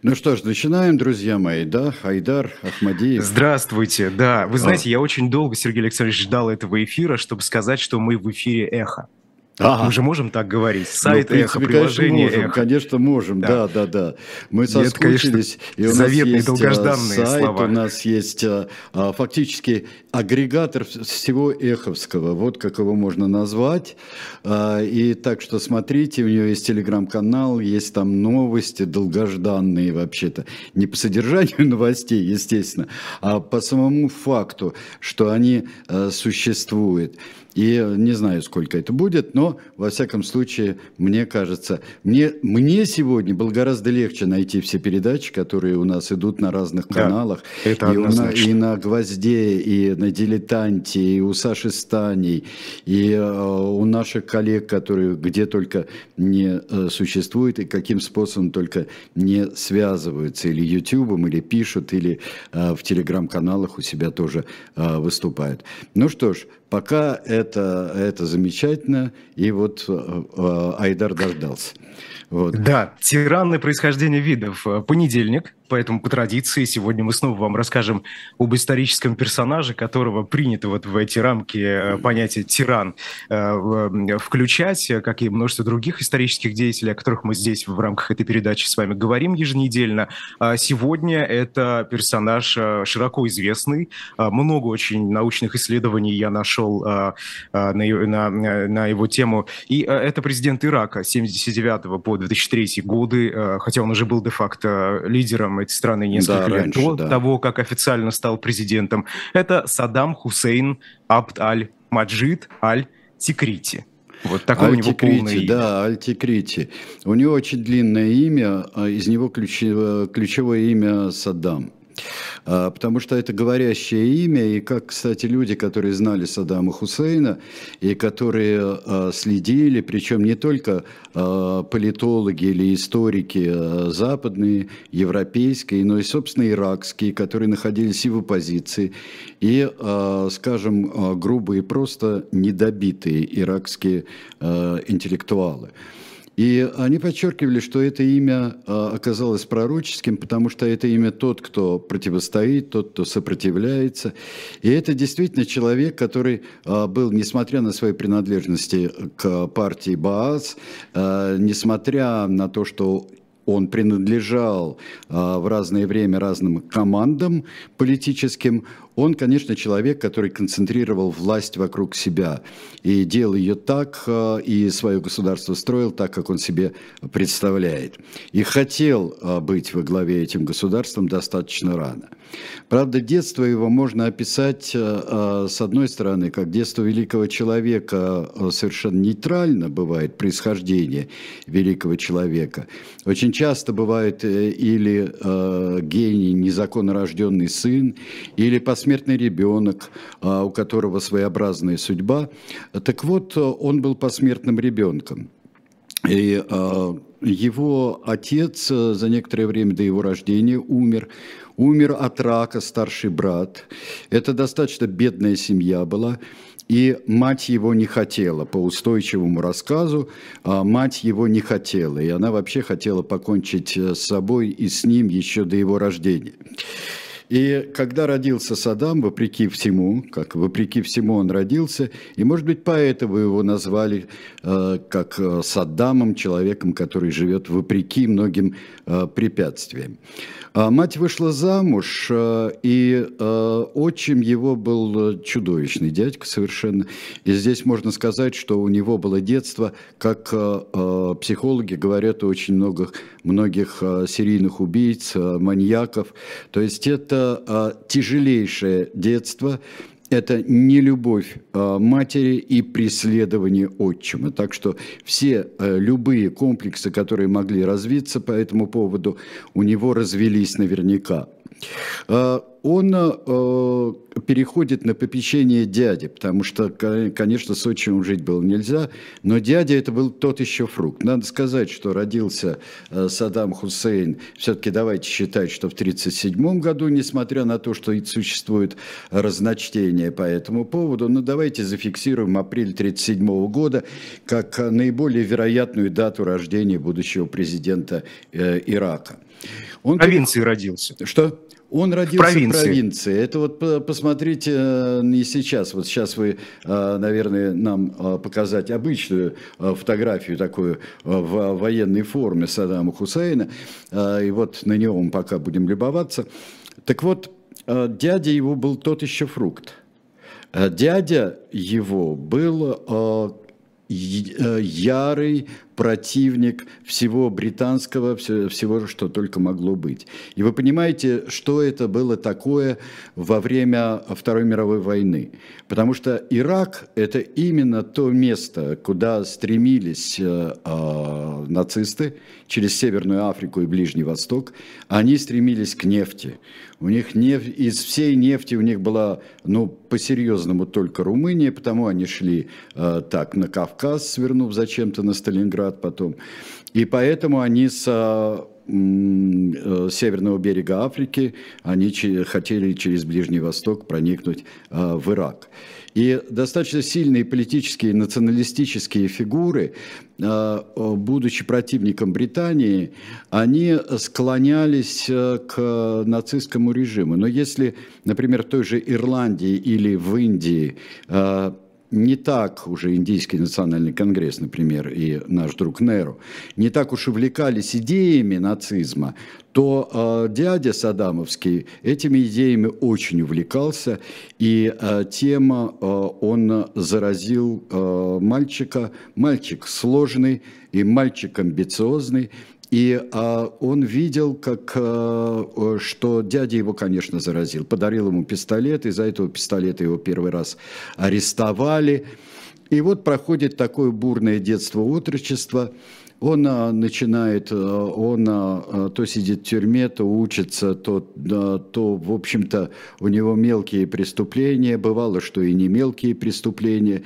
Ну что ж, начинаем, друзья мои, да? Айдар Ахмадиев. Здравствуйте, да. Вы знаете, а. я очень долго, Сергей Александрович, ждал этого эфира, чтобы сказать, что мы в эфире «Эхо». Ага. Мы же можем так говорить. Сайт ну, Эхо, приложение конечно, можем, Эхо. Конечно, можем, да, да, да. да. Мы соскучились. Конечно, и у нас есть а, долгожданные сайт, слова. у нас есть а, а, фактически агрегатор всего эховского, вот как его можно назвать. А, и так что смотрите, у него есть телеграм-канал, есть там новости долгожданные вообще-то. Не по содержанию новостей, естественно, а по самому факту, что они а, существуют. И не знаю, сколько это будет, но, во всяком случае, мне кажется, мне, мне сегодня было гораздо легче найти все передачи, которые у нас идут на разных каналах. Да, это и, на, и на «Гвозде», и на «Дилетанте», и у Саши Станей, и э, у наших коллег, которые где только не э, существуют, и каким способом только не связываются, или Ютубом, или пишут, или э, в телеграм-каналах у себя тоже э, выступают. Ну что ж, Пока это, это замечательно, и вот э, э, Айдар дождался. Вот. Да, тиранное происхождение видов. Понедельник, Поэтому по традиции сегодня мы снова вам расскажем об историческом персонаже, которого принято вот в эти рамки э, понятия тиран э, включать, как и множество других исторических деятелей, о которых мы здесь в рамках этой передачи с вами говорим еженедельно. А сегодня это персонаж э, широко известный, много очень научных исследований я нашел на, на, на его тему. И это президент Ирака 79 по 2003 годы, хотя он уже был де-факто лидером этой страны несколько да, лет раньше, до да. того, как официально стал президентом. Это Саддам Хусейн Абд аль-Маджид аль-Тикрити. Вот такое у него полное имя. Да, Альтикрити. У него очень длинное имя, а из него ключевое, ключевое имя Саддам. А, потому что это говорящее имя, и как, кстати, люди, которые знали Саддама Хусейна, и которые а, следили, причем не только а, политологи или историки западные, европейские, но и, собственно, иракские, которые находились и в оппозиции, и, скажем, грубые, просто недобитые иракские интеллектуалы. И они подчеркивали, что это имя а, оказалось пророческим, потому что это имя тот, кто противостоит, тот, кто сопротивляется. И это действительно человек, который а, был, несмотря на свои принадлежности к партии Баас, а, несмотря на то, что он принадлежал в разное время разным командам политическим, он, конечно, человек, который концентрировал власть вокруг себя и делал ее так, э, и свое государство строил так, как он себе представляет. И хотел э, быть во главе этим государством достаточно рано. Правда, детство его можно описать, э, с одной стороны, как детство великого человека совершенно нейтрально бывает происхождение великого человека. Очень часто бывает или гений, незаконно рожденный сын, или посмертный посмертный ребенок, а, у которого своеобразная судьба. Так вот, он был посмертным ребенком. И а, его отец за некоторое время до его рождения умер. Умер от рака старший брат. Это достаточно бедная семья была. И мать его не хотела, по устойчивому рассказу, а мать его не хотела. И она вообще хотела покончить с собой и с ним еще до его рождения. И когда родился Саддам, вопреки всему, как вопреки всему он родился, и, может быть, поэтому его назвали э, как э, Саддамом, человеком, который живет вопреки многим э, препятствиям. А мать вышла замуж, э, и э, отчим его был чудовищный дядька совершенно. И здесь можно сказать, что у него было детство, как э, психологи говорят, у очень многих, многих серийных убийц, маньяков. То есть это тяжелейшее детство, это не любовь а, матери и преследование отчима. Так что все э, любые комплексы, которые могли развиться по этому поводу, у него развелись наверняка. Он э, переходит на попечение дяди, потому что, конечно, с отчимом жить было нельзя, но дядя это был тот еще фрукт. Надо сказать, что родился э, Саддам Хусейн, все-таки давайте считать, что в 1937 году, несмотря на то, что существует разночтение по этому поводу, но давайте зафиксируем апрель 1937 года как наиболее вероятную дату рождения будущего президента э, Ирака. Он в провинции родился. Что? Он родился в провинции. в провинции. Это вот посмотрите э, не сейчас. Вот сейчас вы, э, наверное, нам э, показать обычную фотографию такую в военной форме Саддама Хусейна. И вот на него мы пока будем любоваться. Так вот, дядя его был тот еще фрукт. Дядя его был ярый противник всего британского, всего, что только могло быть. И вы понимаете, что это было такое во время Второй мировой войны. Потому что Ирак – это именно то место, куда стремились э, э, нацисты через Северную Африку и Ближний Восток. Они стремились к нефти. У них нефть, из всей нефти у них была, ну, по-серьезному только Румыния, потому они шли э, так на Кавказ, свернув зачем-то на Сталинград, потом. И поэтому они с э, северного берега Африки, они хотели через Ближний Восток проникнуть э, в Ирак. И достаточно сильные политические националистические фигуры, э, будучи противником Британии, они склонялись к нацистскому режиму. Но если, например, в той же Ирландии или в Индии не так уже Индийский национальный конгресс, например, и наш друг Неру, не так уж увлекались идеями нацизма, то э, дядя Садамовский этими идеями очень увлекался, и э, тема э, он заразил э, мальчика, мальчик сложный и мальчик амбициозный, и а, он видел, как, а, что дядя его, конечно, заразил. Подарил ему пистолет, из-за этого пистолета его первый раз арестовали. И вот проходит такое бурное детство, отрочество. Он а, начинает, а, он а, то сидит в тюрьме, то учится, то, а, то, в общем-то, у него мелкие преступления. Бывало, что и не мелкие преступления.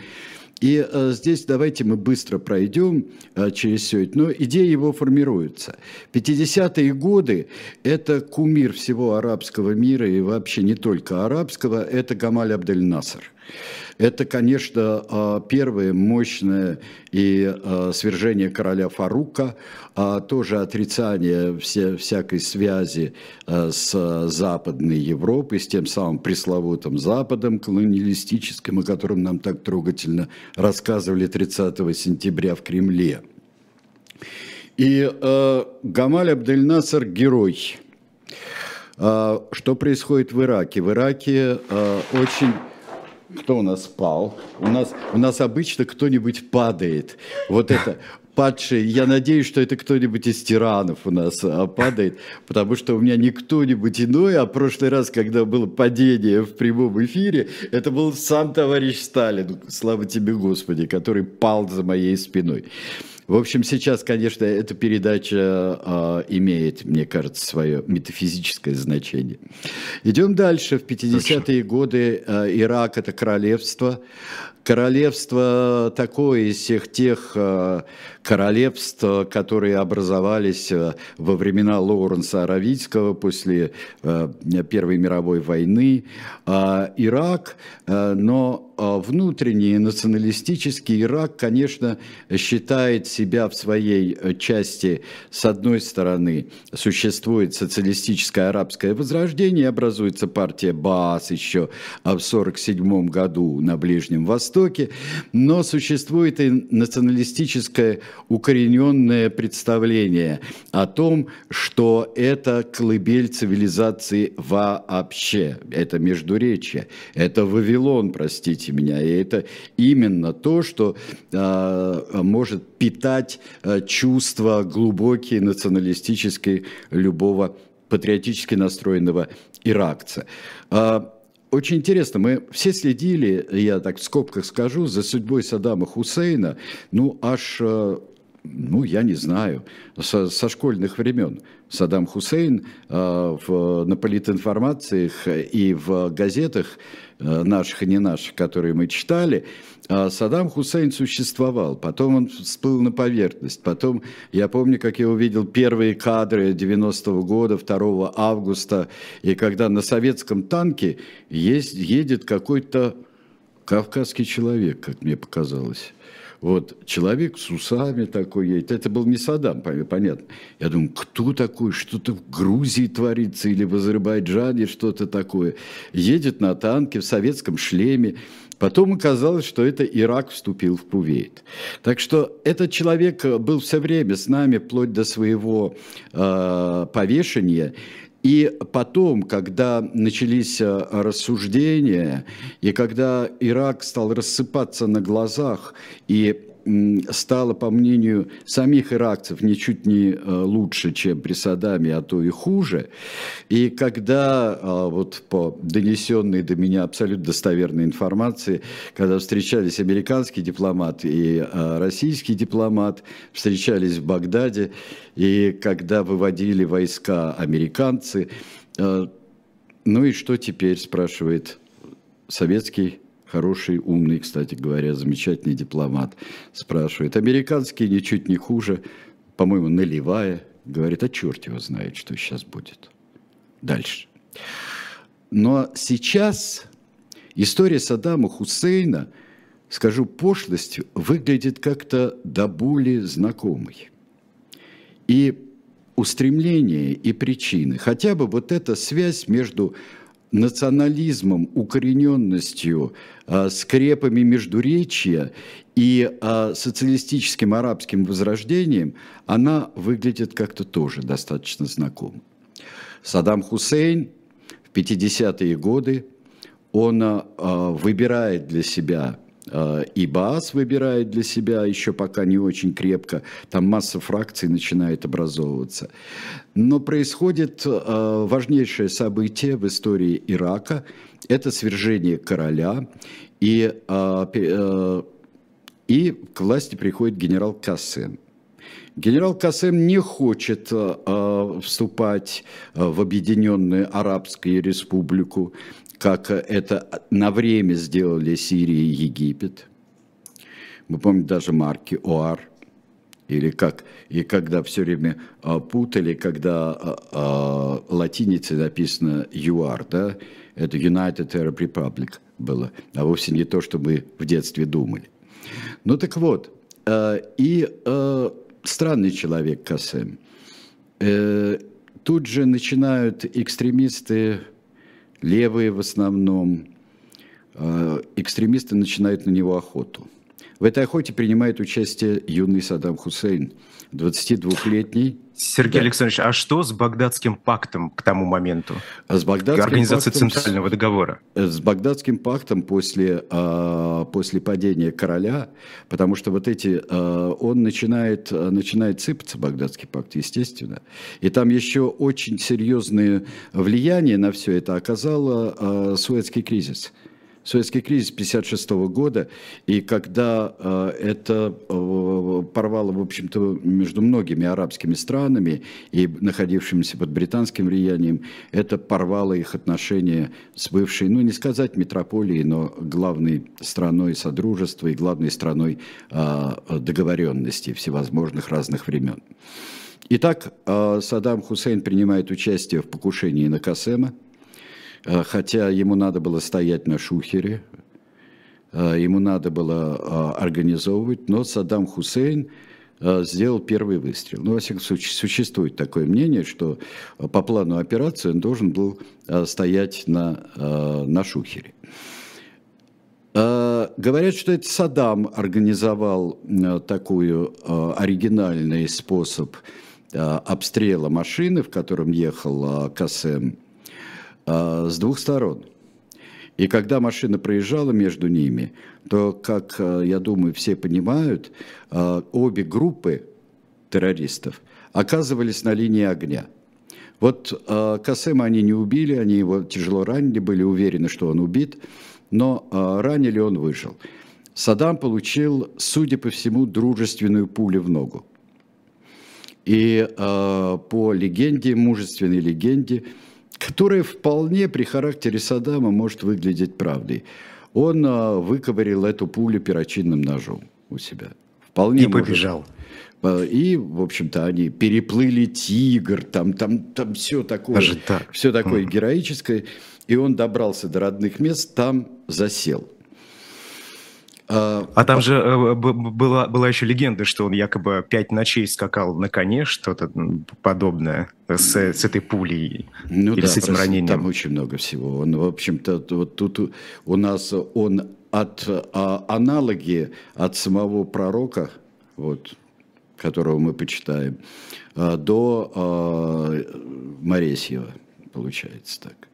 И э, здесь давайте мы быстро пройдем э, через все это. Но идея его формируется. 50-е годы – это кумир всего арабского мира и вообще не только арабского – это Гамаль Абдель-Наср. Это, конечно, а, первое мощное и а, свержение короля Фарука, а тоже отрицание все, всякой связи с Западной Европой, с тем самым пресловутым Западом колониалистическим, о котором нам так трогательно рассказывали 30 сентября в Кремле. И э, Гамаль Абдель-Насар – герой. Э, что происходит в Ираке? В Ираке э, очень кто у нас спал? У нас, у нас обычно кто-нибудь падает. Вот это падший, я надеюсь, что это кто-нибудь из тиранов у нас а, падает, потому что у меня не кто-нибудь иной, а прошлый раз, когда было падение в прямом эфире, это был сам товарищ Сталин, слава тебе Господи, который пал за моей спиной. В общем, сейчас, конечно, эта передача э, имеет, мне кажется, свое метафизическое значение. Идем дальше. В 50-е годы э, Ирак – это королевство. Королевство такое из всех тех э, королевств, которые образовались э, во времена Лоуренса Аравийского после э, Первой мировой войны. А Ирак, но внутренний националистический Ирак, конечно, считает себя в своей части, с одной стороны, существует социалистическое арабское возрождение, образуется партия Баас еще в 1947 году на Ближнем Востоке, но существует и националистическое укорененное представление о том, что это колыбель цивилизации вообще, это Междуречье, это Вавилон, простите меня, и это именно то, что э, может питать э, чувства глубокие националистические любого патриотически настроенного иракца. А, очень интересно, мы все следили, я так в скобках скажу, за судьбой Саддама Хусейна, ну, аж ну, я не знаю, со, со школьных времен. Саддам Хусейн э, в, на политинформациях и в газетах э, наших и не наших, которые мы читали, э, Саддам Хусейн существовал. Потом он всплыл на поверхность. Потом, я помню, как я увидел первые кадры 90-го года, 2 августа, и когда на советском танке есть, едет какой-то кавказский человек, как мне показалось. Вот человек с усами такой едет. Это был не Саддам, понятно. Я думаю, кто такой, что-то в Грузии творится или в Азербайджане что-то такое. Едет на танке в советском шлеме. Потом оказалось, что это Ирак вступил в Кувейт. Так что этот человек был все время с нами, вплоть до своего э, повешения. И потом, когда начались э, рассуждения, и когда Ирак стал рассыпаться на глазах, и стало, по мнению самих иракцев, ничуть не э, лучше, чем при Саддаме, а то и хуже. И когда, э, вот по донесенной до меня абсолютно достоверной информации, когда встречались американский дипломат и э, российский дипломат, встречались в Багдаде, и когда выводили войска американцы, ну и что теперь, спрашивает советский хороший, умный, кстати говоря, замечательный дипломат, спрашивает. Американский ничуть не хуже, по-моему, наливая, говорит, а черт его знает, что сейчас будет. Дальше. Но сейчас история Саддама Хусейна, скажу пошлостью, выглядит как-то до боли знакомой. И устремления и причины, хотя бы вот эта связь между национализмом, укорененностью, а, скрепами междуречия и а, социалистическим арабским возрождением, она выглядит как-то тоже достаточно знакомо. Саддам Хусейн в 50-е годы, он а, выбирает для себя и БАС выбирает для себя еще пока не очень крепко, там масса фракций начинает образовываться. Но происходит э, важнейшее событие в истории Ирака, это свержение короля, и, э, и к власти приходит генерал Кассен. Генерал Касем не хочет э, вступать в Объединенную Арабскую Республику как это на время сделали Сирия и Египет. Мы помним даже марки ОАР, или как, и когда все время а, путали, когда а, а, латиницей написано ЮАР, да, это United Arab Republic было, а вовсе не то, что мы в детстве думали. Ну так вот, а, и а, странный человек Касем. А, тут же начинают экстремисты левые в основном, э, экстремисты начинают на него охоту. В этой охоте принимает участие юный Саддам Хусейн, 22-летний. Сергей да. Александрович, а что с Багдадским пактом к тому моменту? А с Багдадским Организация пактом, Центрального договора. С Багдадским пактом после, а, после падения короля, потому что вот эти, а, он начинает, начинает сыпаться, Багдадский пакт, естественно. И там еще очень серьезное влияние на все это оказало Суэцкий кризис – Советский кризис 1956 года, и когда э, это э, порвало, в общем-то, между многими арабскими странами и находившимися под британским влиянием, это порвало их отношения с бывшей, ну не сказать метрополией, но главной страной Содружества и главной страной э, договоренности всевозможных разных времен. Итак, э, Саддам Хусейн принимает участие в покушении на Касема – хотя ему надо было стоять на шухере, э, ему надо было э, организовывать, но Саддам Хусейн сделал первый выстрел. Ну, во всяком случае, существует такое мнение, что по плану операции он должен был стоять на, на шухере. Говорят, что это Саддам организовал такой оригинальный способ обстрела машины, в котором ехал Касем а, с двух сторон. И когда машина проезжала между ними, то, как а, я думаю, все понимают, а, обе группы террористов оказывались на линии огня. Вот Касема они не убили, они его тяжело ранили, были уверены, что он убит, но ранили он выжил. Саддам получил, судя по всему, дружественную пулю в ногу. И э, по легенде, мужественной легенде, которая вполне при характере Саддама может выглядеть правдой, он э, выковырил эту пулю перочинным ножом у себя. Вполне и может. побежал. Э, и, в общем-то, они переплыли тигр, там, там, там все такое, Даже так. все такое героическое. И он добрался до родных мест, там засел. А, а там же э, была, была еще легенда, что он якобы пять ночей скакал на коне, что-то подобное с, с этой пулей ну или да, с этим ранением. Там очень много всего. Он, в общем-то, вот тут у нас он от а, аналоги от самого пророка, вот, которого мы почитаем, а, до а, Моресьева, получается так.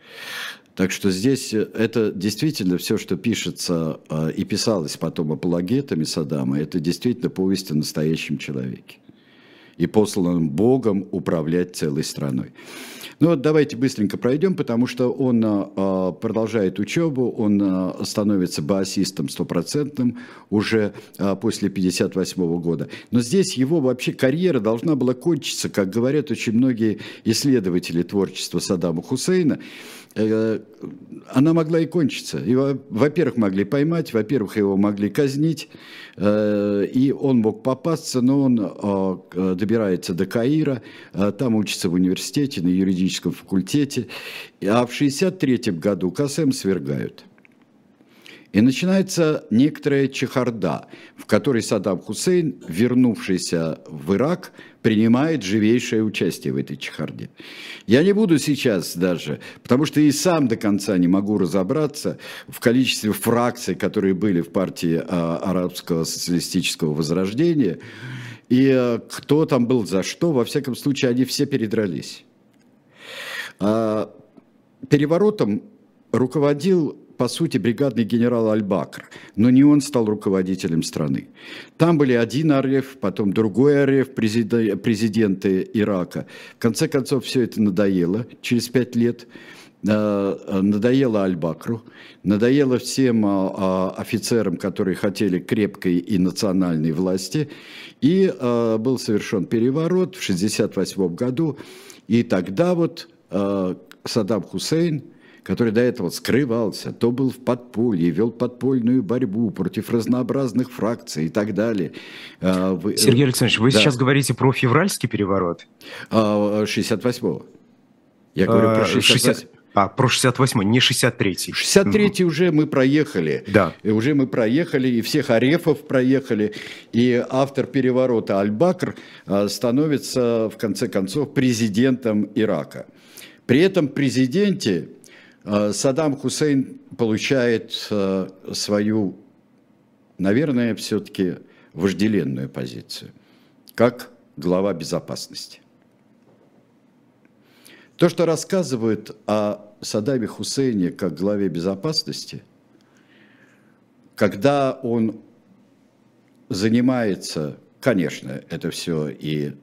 Так что здесь э, это действительно все, что пишется э, и писалось потом апологетами Саддама, это действительно повесть о настоящем человеке и посланном Богом управлять целой страной. Ну вот давайте быстренько пройдем, потому что он а, продолжает учебу, он а, становится басистом стопроцентным уже а, после 58 года. Но здесь его вообще карьера должна была кончиться, как говорят очень многие исследователи творчества Саддама Хусейна. Э, она могла и кончиться. Его, во-первых, могли поймать, во-первых, его могли казнить, э, и он мог попасться, но он э, добирается до Каира, там учится в университете, на юридическом факультете, а в 1963 году Касем свергают. И начинается некоторая чехарда, в которой Саддам Хусейн, вернувшийся в Ирак, принимает живейшее участие в этой чехарде. Я не буду сейчас даже, потому что и сам до конца не могу разобраться в количестве фракций, которые были в партии а, арабского социалистического возрождения, и а, кто там был за что, во всяком случае, они все передрались. А, переворотом руководил по сути, бригадный генерал Аль-Бакр, но не он стал руководителем страны. Там были один Ареф, потом другой Ареф, президенты Ирака. В конце концов, все это надоело через пять лет. Э, надоело Аль-Бакру, надоело всем а, а, офицерам, которые хотели крепкой и национальной власти. И э, был совершен переворот в 1968 году. И тогда вот э, Саддам Хусейн – который до этого скрывался, то был в подполье, вел подпольную борьбу против разнообразных фракций и так далее. А, Сергей Александрович, вы да. сейчас говорите про февральский переворот? 68-го. А, Я говорю про 68 60... А, про 68-й, не 63-й. 63-й уже мы проехали. Да. И уже мы проехали, и всех Арефов проехали. И автор переворота Аль-Бакр а, становится, в конце концов, президентом Ирака. При этом президенте Саддам Хусейн получает э, свою, наверное, все-таки вожделенную позицию, как глава безопасности. То, что рассказывают о Саддаме Хусейне как главе безопасности, когда он занимается, конечно, это все и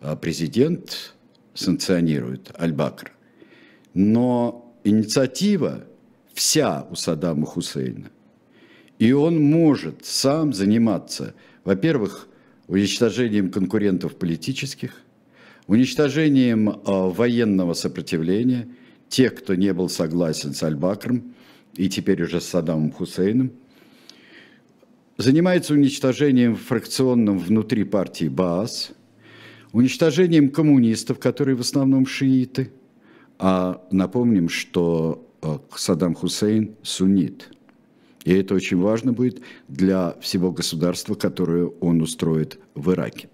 э, президент санкционирует, Аль-Бакр, но инициатива вся у Саддама Хусейна. И он может сам заниматься, во-первых, уничтожением конкурентов политических, уничтожением э, военного сопротивления, тех, кто не был согласен с Аль-Бакром и теперь уже с Саддамом Хусейном, занимается уничтожением фракционным внутри партии Баас, уничтожением коммунистов, которые в основном шииты – а напомним, что э, Саддам Хусейн суннит. И это очень важно будет для всего государства, которое он устроит в Ираке.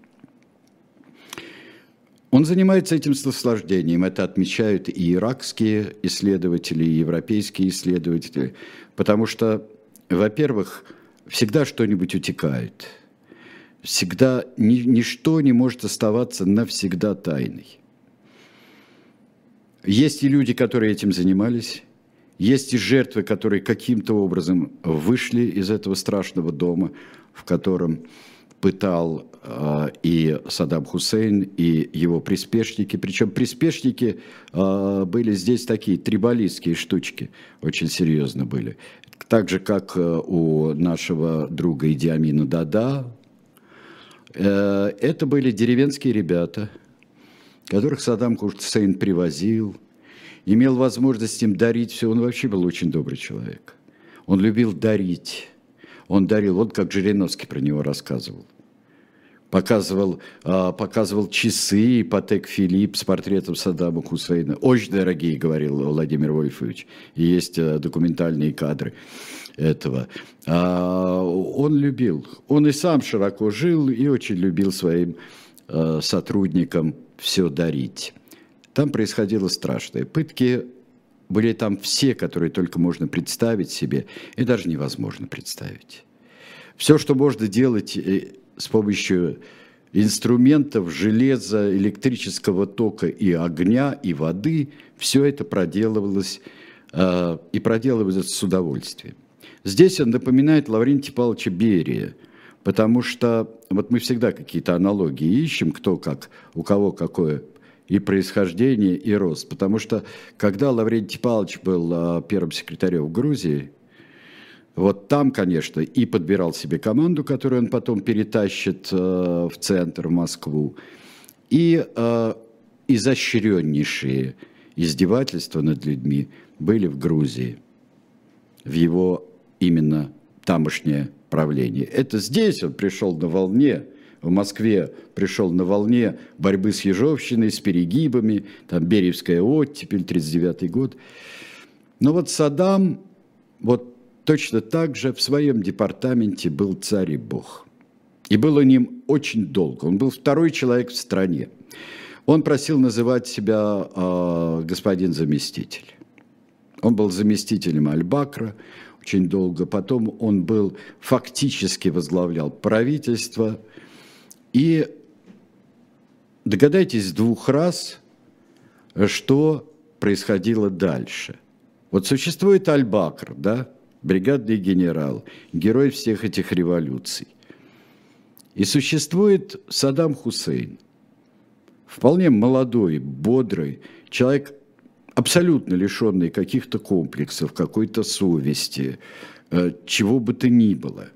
Он занимается этим наслаждением, это отмечают и иракские исследователи, и европейские исследователи, потому что, во-первых, всегда что-нибудь утекает, всегда ничто не может оставаться навсегда тайной. Есть и люди, которые этим занимались, есть и жертвы, которые каким-то образом вышли из этого страшного дома, в котором пытал э, и Саддам Хусейн, и его приспешники. Причем приспешники э, были здесь такие трибалистские штучки, очень серьезно были. Так же, как э, у нашего друга Идиамина Дада, Э, это были деревенские ребята, которых Саддам Хусейн привозил, имел возможность им дарить все. Он вообще был очень добрый человек. Он любил дарить. Он дарил, вот как Жириновский про него рассказывал показывал, а, показывал часы Патек Филипп с портретом Саддама Хусейна. Очень дорогие, говорил Владимир Вольфович. И есть э, документальные кадры этого. А, он любил. Он и сам широко жил и очень любил своим э, сотрудникам все дарить. Там происходило страшное. Пытки были там все, которые только можно представить себе, и даже невозможно представить. Все, что можно делать э, с помощью инструментов железа, электрического тока и огня, и воды, все это проделывалось э, и проделывалось с удовольствием. Здесь он напоминает Лаврентия Павловича Берия, потому что вот мы всегда какие-то аналогии ищем, кто как, у кого какое и происхождение, и рост. Потому что когда Лаврентий Павлович был э, первым секретарем в Грузии, вот там, конечно, и подбирал себе команду, которую он потом перетащит э, в центр, в Москву, и э, изощреннейшие издевательства над людьми были в Грузии, в его именно тамошнее правление. Это здесь он пришел на волне, в Москве пришел на волне борьбы с Ежовщиной, с перегибами, там Беревская оттепель, 39 год. Но вот Саддам, вот точно так же в своем департаменте был царь и бог. И был он ним очень долго. Он был второй человек в стране. Он просил называть себя э, господин заместитель. Он был заместителем Аль-Бакра очень долго. Потом он был фактически возглавлял правительство. И догадайтесь двух раз, что происходило дальше. Вот существует Аль-Бакр, да, бригадный генерал, герой всех этих революций. И существует Саддам Хусейн, вполне молодой, бодрый, человек, абсолютно лишенный каких-то комплексов, какой-то совести, э, чего бы то ни было.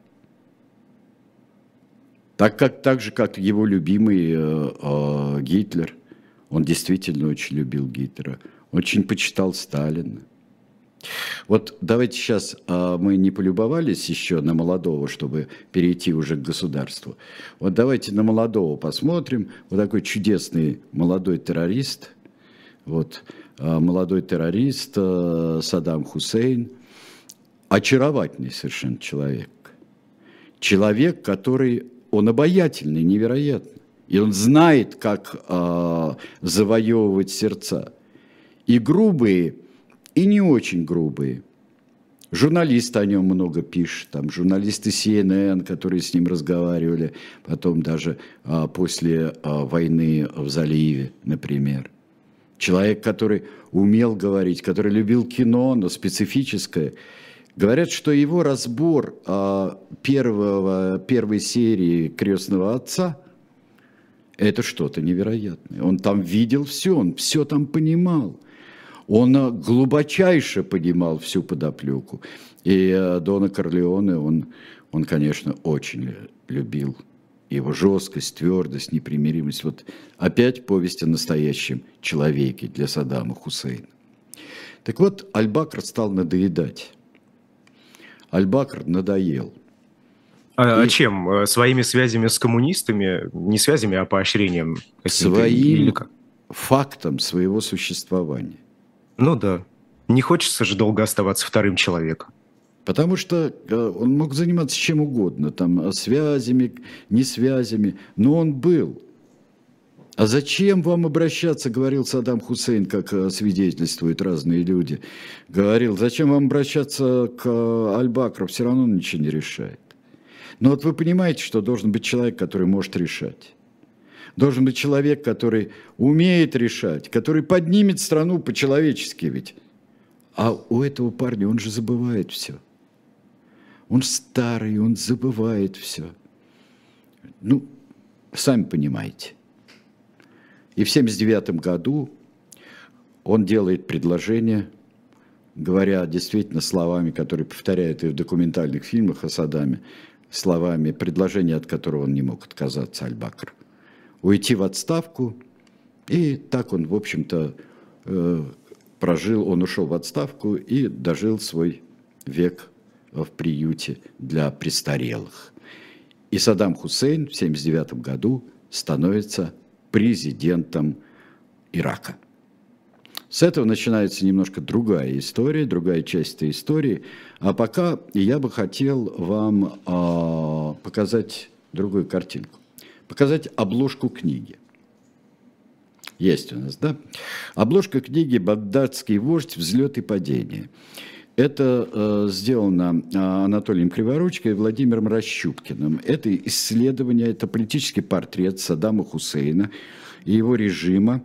Так, как, так же, как его любимый э, э, Гитлер, он действительно очень любил Гитлера, очень почитал Сталина. Вот давайте сейчас а, мы не полюбовались еще на молодого, чтобы перейти уже к государству. Вот давайте на молодого посмотрим. Вот такой чудесный молодой террорист. Вот а, молодой террорист а, Саддам Хусейн. Очаровательный совершенно человек. Человек, который, он обаятельный, невероятно. И он знает, как а, завоевывать сердца. И грубые и не очень грубые. Журналисты о нем много пишут, там журналисты CNN, которые с ним разговаривали, потом даже а, после а, войны в заливе, например. Человек, который умел говорить, который любил кино, но специфическое. Говорят, что его разбор а, первого, первой серии «Крестного отца» – это что-то невероятное. Он там видел все, он все там понимал – он э, глубочайше понимал всю подоплеку. И э, Дона Корлеоне он, он, конечно, очень любил его жесткость, твердость, непримиримость. Вот опять повесть о настоящем человеке для Саддама Хусейна. Так вот, Аль-Бакр стал надоедать. Аль-Бакр надоел. А, и... чем? Э, своими связями с коммунистами? Не связями, а поощрением? Своим фактом своего существования. Ну да. Не хочется же долго оставаться вторым человеком. Потому что э, он мог заниматься чем угодно, там, э, связями, не связями, но он был. А зачем вам обращаться, говорил Саддам Хусейн, как э, свидетельствуют разные люди. Говорил, зачем вам обращаться к Аль-Бакру, все равно он ничего не решает. Но вот вы понимаете, что должен быть человек, который может решать. Должен быть человек, который умеет решать, который поднимет страну по-человечески ведь. А у этого парня он же забывает все. Он старый, он забывает все. Ну, сами понимаете. И в 1979 году он делает предложение, говоря действительно словами, которые повторяют и в документальных фильмах о Саддаме, словами, предложение, от которого он не мог отказаться, Аль-Бакр. Уйти в отставку, и так он, в общем-то, э, прожил, он ушел в отставку и дожил свой век в приюте для престарелых. И Саддам Хусейн в 1979 году становится президентом Ирака. С этого начинается немножко другая история, другая часть этой истории. А пока я бы хотел вам э, показать другую картинку. Показать обложку книги. Есть у нас, да? Обложка книги «Багдадский вождь. Взлет и падение». Это э, сделано э, Анатолием Криворучкой и Владимиром Расщупкиным. Это исследование, это политический портрет Саддама Хусейна и его режима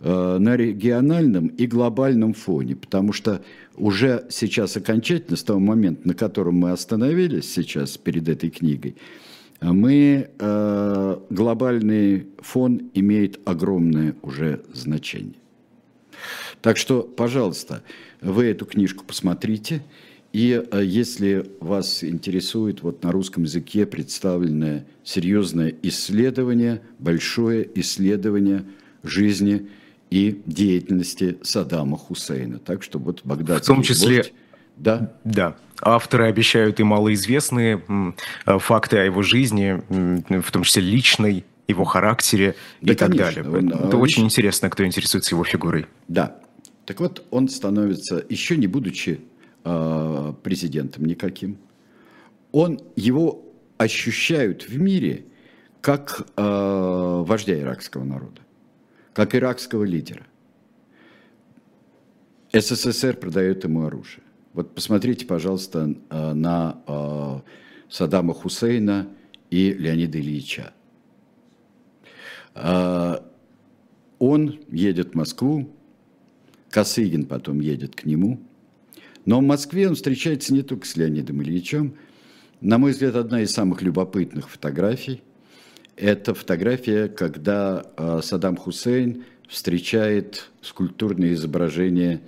э, на региональном и глобальном фоне, потому что уже сейчас окончательно, с того момента, на котором мы остановились сейчас перед этой книгой, мы, э, глобальный фон имеет огромное уже значение. Так что, пожалуйста, вы эту книжку посмотрите. И э, если вас интересует вот на русском языке представленное серьезное исследование, большое исследование жизни и деятельности Саддама Хусейна. Так что вот Багдадский В том числе... Да? Да. Авторы обещают и малоизвестные э, факты о его жизни, в том числе личной, его характере да, и конечно, так далее. Он, Это он, очень интересно, кто интересуется его фигурой. Да. Так вот, он становится, еще не будучи э, президентом никаким, он, его ощущают в мире как э, вождя иракского народа, как иракского лидера. СССР продает ему оружие. Вот посмотрите, пожалуйста, э, на э, Саддама Хусейна и Леонида Ильича. Э, он едет в Москву, Косыгин потом едет к нему. Но в Москве он встречается не только с Леонидом Ильичем. На мой взгляд, одна из самых любопытных фотографий – это фотография, когда э, Саддам Хусейн встречает скульптурное изображение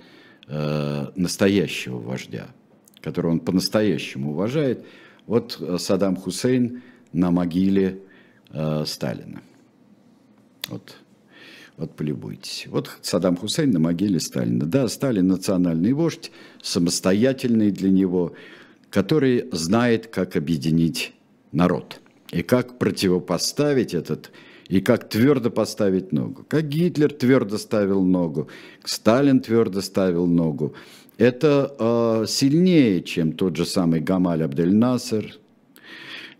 э, настоящего вождя, которого он по-настоящему уважает. Вот э, Саддам Хусейн на могиле Сталина. Вот вот полюбуйтесь. Вот Саддам Хусейн на могиле Сталина. Да, Сталин национальный вождь, самостоятельный для него, который знает, как объединить народ. И как противопоставить этот, и как твердо поставить ногу. Как Гитлер твердо ставил ногу, Сталин твердо ставил ногу. Это э, сильнее, чем тот же самый Гамаль Абдель Насер.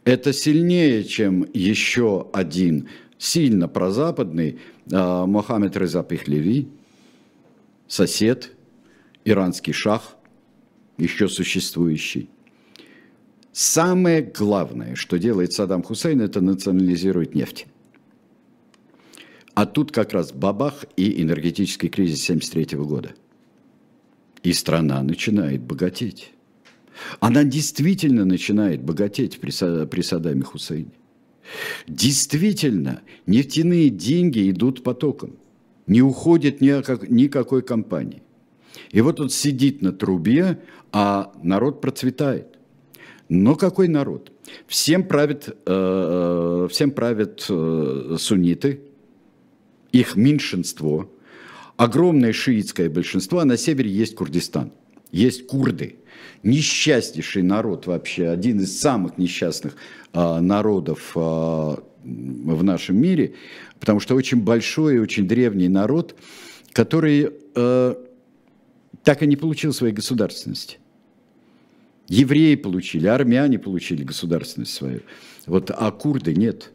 Это сильнее, чем еще один сильно прозападный Мохаммед Реза Пехлеви, сосед, иранский шах, еще существующий. Самое главное, что делает Саддам Хусейн, это национализирует нефть. А тут как раз бабах и энергетический кризис 1973 года. И страна начинает богатеть. Она действительно начинает богатеть при, при Саддаме Хусейне. Действительно, нефтяные деньги идут потоком, не уходит ни как, никакой компании. И вот он сидит на трубе, а народ процветает. Но какой народ? Всем правят, э, э всем правят э, сунниты, их меньшинство, огромное шиитское большинство, а на севере есть Курдистан, есть курды – несчастнейший народ вообще, один из самых несчастных а, народов а, в нашем мире, потому что очень большой и очень древний народ, который а, так и не получил своей государственности. Евреи получили, армяне получили государственность свою, вот, а курды нет –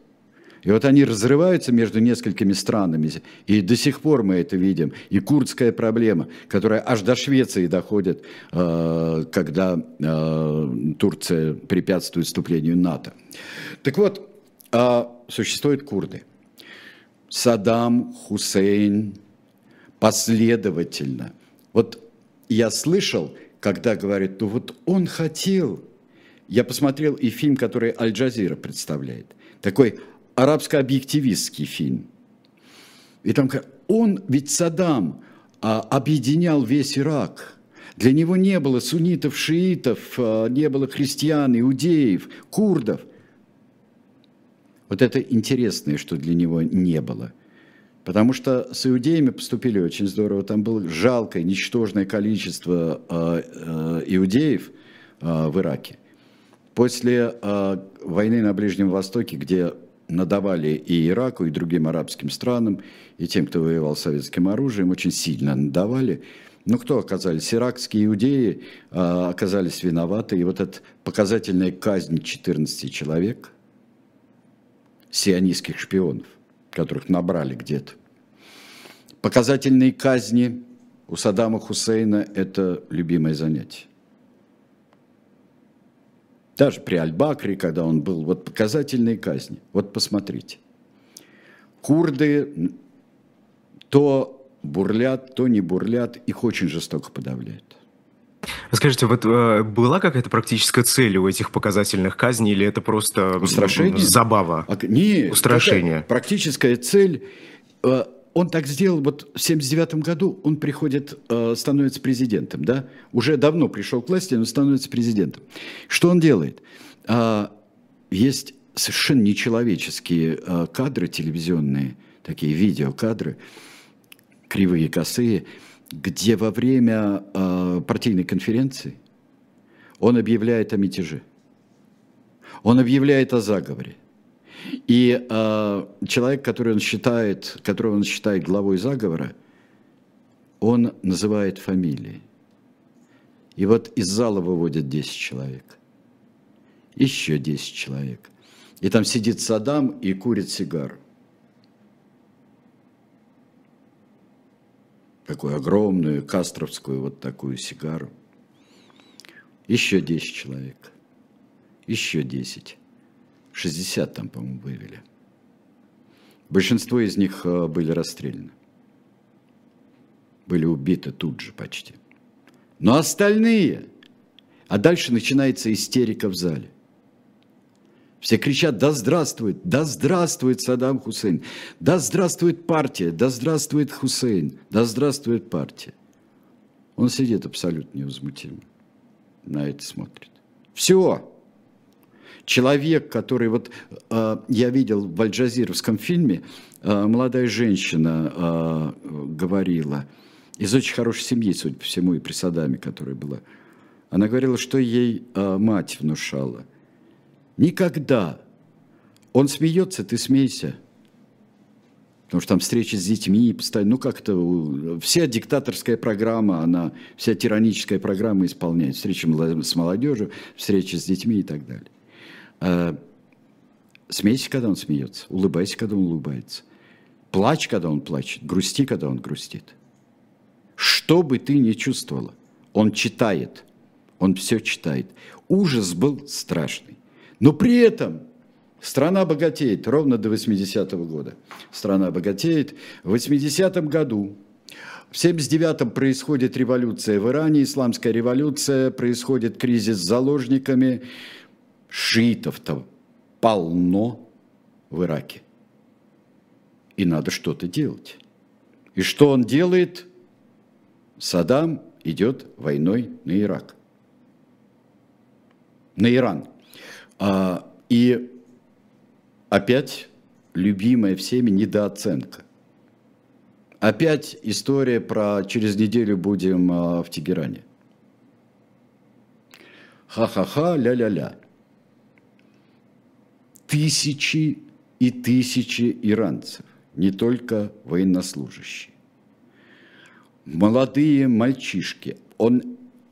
и вот они разрываются между несколькими странами, и до сих пор мы это видим. И курдская проблема, которая аж до Швеции доходит, э, когда э, Турция препятствует вступлению НАТО. Так вот, э, существуют курды. Саддам Хусейн последовательно. Вот я слышал, когда говорят, ну вот он хотел. Я посмотрел и фильм, который Аль-Джазира представляет. Такой арабско-объективистский фильм. И там он, ведь Саддам а, объединял весь Ирак. Для него не было суннитов, шиитов, а, не было христиан, иудеев, курдов. Вот это интересное, что для него не было. Потому что с иудеями поступили очень здорово. Там было жалкое, ничтожное количество э, иудеев в Ираке. После войны на Ближнем Востоке, где надавали и Ираку, и другим арабским странам, и тем, кто воевал советским оружием, очень сильно надавали. Ну, кто оказались? Иракские иудеи э, оказались виноваты. И вот эта показательная казнь 14 человек, сионистских шпионов, которых набрали где-то. Показательные казни у Саддама Хусейна – это любимое занятие. Даже при Аль-Бакре, когда он был, вот показательные казни. Вот посмотрите. Курды то бурлят, то не бурлят, их очень жестоко подавляют. Скажите, вот э, была какая-то практическая цель у этих показательных казней, или это просто Устрашение? забава? А, нет, Устрашение. Практическая цель э, он так сделал, вот в 79 году он приходит, э, становится президентом, да, уже давно пришел к власти, но становится президентом. Что он делает? А, есть совершенно нечеловеческие э, кадры телевизионные, такие видеокадры, кривые, косые, где во время э, партийной конференции он объявляет о мятеже, он объявляет о заговоре, и э, человек, который он считает, которого он считает главой заговора, он называет фамилии. И вот из зала выводят 10 человек. Еще 10 человек. И там сидит Саддам и курит сигару. Такую огромную, кастровскую вот такую сигару. Еще 10 человек. Еще 10. 60 там, по-моему, вывели. Большинство из них э, были расстреляны. Были убиты тут же почти. Но остальные... А дальше начинается истерика в зале. Все кричат, да здравствует, да здравствует Саддам Хусейн, да здравствует партия, да здравствует Хусейн, да здравствует партия. Он сидит абсолютно невозмутимо, на это смотрит. Все, человек, который вот э, я видел в альджазировском фильме, э, молодая женщина э, говорила, из очень хорошей семьи, судя по всему, и при Садаме, которая была. Она говорила, что ей мать внушала. Никогда. Он смеется, ты смейся. Потому что там встречи с детьми, постоянно, ну как-то вся диктаторская программа, она, вся тираническая программа исполняет. Встречи с молодежью, встречи с детьми и так далее. Э, смейся, когда он смеется, улыбайся, когда он улыбается. Плачь, когда он плачет, грусти, когда он грустит. Что бы ты ни чувствовала, он читает, он все читает. Ужас был страшный. Но при этом страна богатеет ровно до 80-го года. Страна богатеет. В 80-м году в 79-м происходит революция в Иране, исламская революция, происходит кризис с заложниками, шиитов-то полно в Ираке. И надо что-то делать. И что он делает? Саддам идет войной на Ирак. На Иран. А, и опять любимая всеми недооценка. Опять история про через неделю будем а, в Тегеране. Ха-ха-ха, ля-ля-ля тысячи и тысячи иранцев, не только военнослужащие. Молодые мальчишки. Он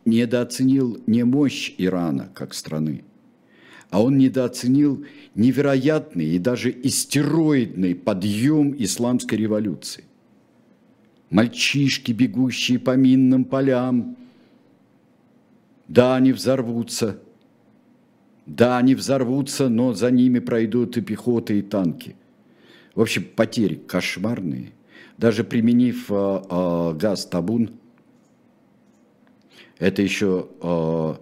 недооценил не мощь Ирана как страны, а он недооценил невероятный и даже истероидный подъем исламской революции. Мальчишки, бегущие по минным полям, да, они взорвутся – да, они взорвутся, но за ними пройдут и пехота, и танки. В общем, потери кошмарные. Даже применив э, э, газ табун, это еще э,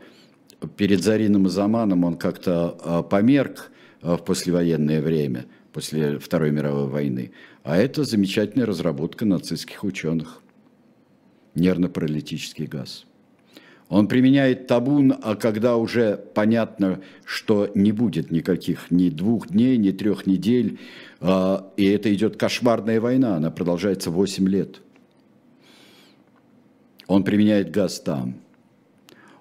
перед Зарином Заманом он как-то э, померк э, в послевоенное время, после Второй мировой войны. А это замечательная разработка нацистских ученых. Нервно-паралитический газ. Он применяет табун, а когда уже понятно, что не будет никаких ни двух дней, ни трех недель, а, и это идет кошмарная война, она продолжается 8 лет. Он применяет газ там.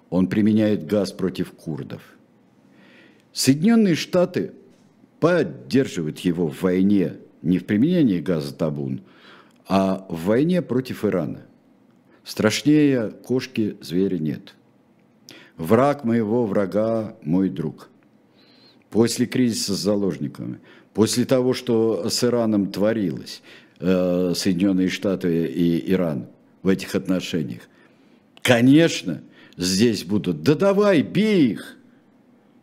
Он применяет газ против курдов. Соединенные Штаты поддерживают его в войне не в применении газа табун, а в войне против Ирана. Страшнее кошки зверя нет. Враг моего врага – мой друг. После кризиса с заложниками, после того, что с Ираном творилось, э, Соединенные Штаты и Иран в этих отношениях, конечно, здесь будут, да давай, бей их,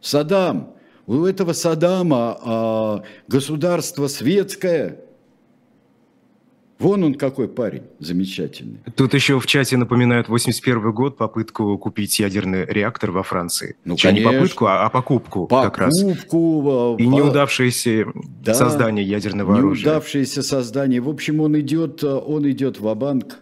Саддам, у этого Саддама а, государство светское – Вон он какой парень замечательный. Тут еще в чате напоминают 81 год, попытку купить ядерный реактор во Франции. Ну, конечно. Не попытку, а, а покупку, покупку как раз. Покупку. И неудавшееся да, создание ядерного оружия. Неудавшееся создание. В общем, он идет, он идет в банк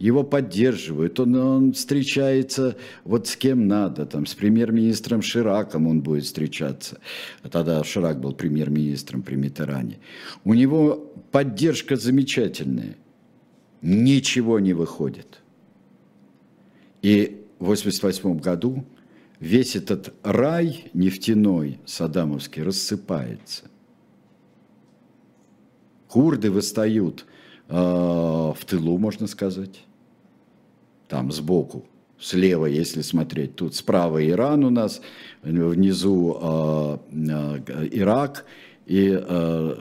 его поддерживают, он, он встречается вот с кем надо, там, с премьер-министром Шираком он будет встречаться. Тогда Ширак был премьер-министром при Митеране. У него поддержка замечательная. Ничего не выходит. И в 1988 году весь этот рай нефтяной саддамовский рассыпается. Курды восстают э, в тылу, можно сказать там сбоку, слева, если смотреть. Тут справа Иран у нас, внизу э, э, Ирак и э,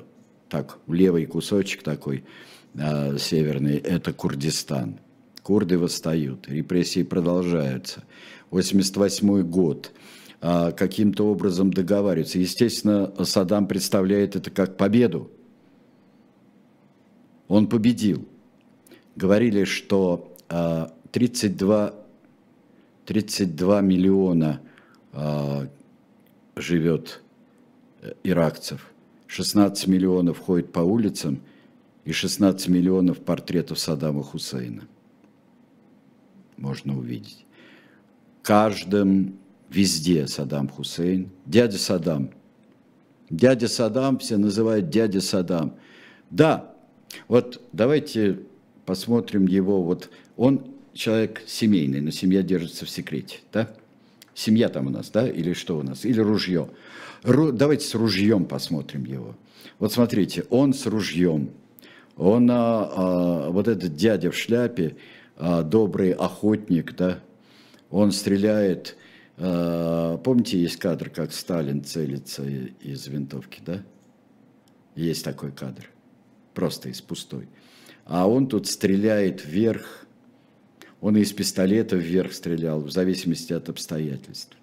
так левый кусочек такой э, северный – это Курдистан. Курды восстают, репрессии продолжаются. 88 год э, каким-то образом договариваются. Естественно, Саддам представляет это как победу. Он победил. Говорили, что 32, 32 миллиона э, живет иракцев, 16 миллионов ходит по улицам и 16 миллионов портретов Саддама Хусейна. Можно увидеть. Каждым, везде Саддам Хусейн, дядя Саддам. Дядя Саддам, все называют дядя Саддам. Да, вот давайте посмотрим его, вот он человек семейный, но семья держится в секрете, да? Семья там у нас, да, или что у нас, или ружье. Ру, давайте с ружьем посмотрим его. Вот смотрите, он с ружьем, он, а, а, вот этот дядя в шляпе, а, добрый охотник, да, он стреляет, а, помните, есть кадр, как Сталин целится из винтовки, да? Есть такой кадр, просто из пустой. А он тут стреляет вверх, он из пистолета вверх стрелял, в зависимости от обстоятельств.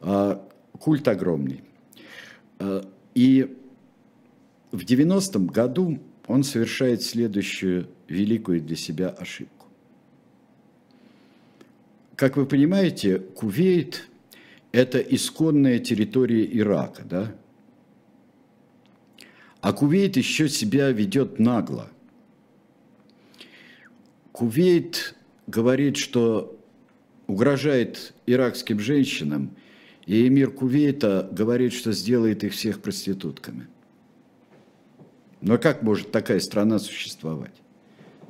А, культ огромный. А, и в 90-м году он совершает следующую великую для себя ошибку. Как вы понимаете, Кувейт – это исконная территория Ирака, да? А Кувейт еще себя ведет нагло. Кувейт говорит, что угрожает иракским женщинам, и эмир Кувейта говорит, что сделает их всех проститутками. Но как может такая страна существовать?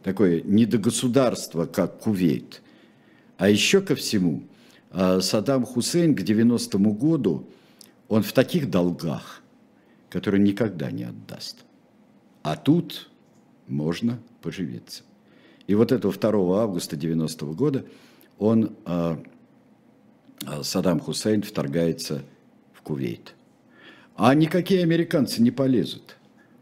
Такое недогосударство, как Кувейт. А еще ко всему, а, Саддам Хусейн к 90-му году, он в таких долгах, которые никогда не отдаст. А тут можно поживиться. И вот этого 2 августа 90 -го года он, а, а, Саддам Хусейн, вторгается в Кувейт. А никакие американцы не полезут.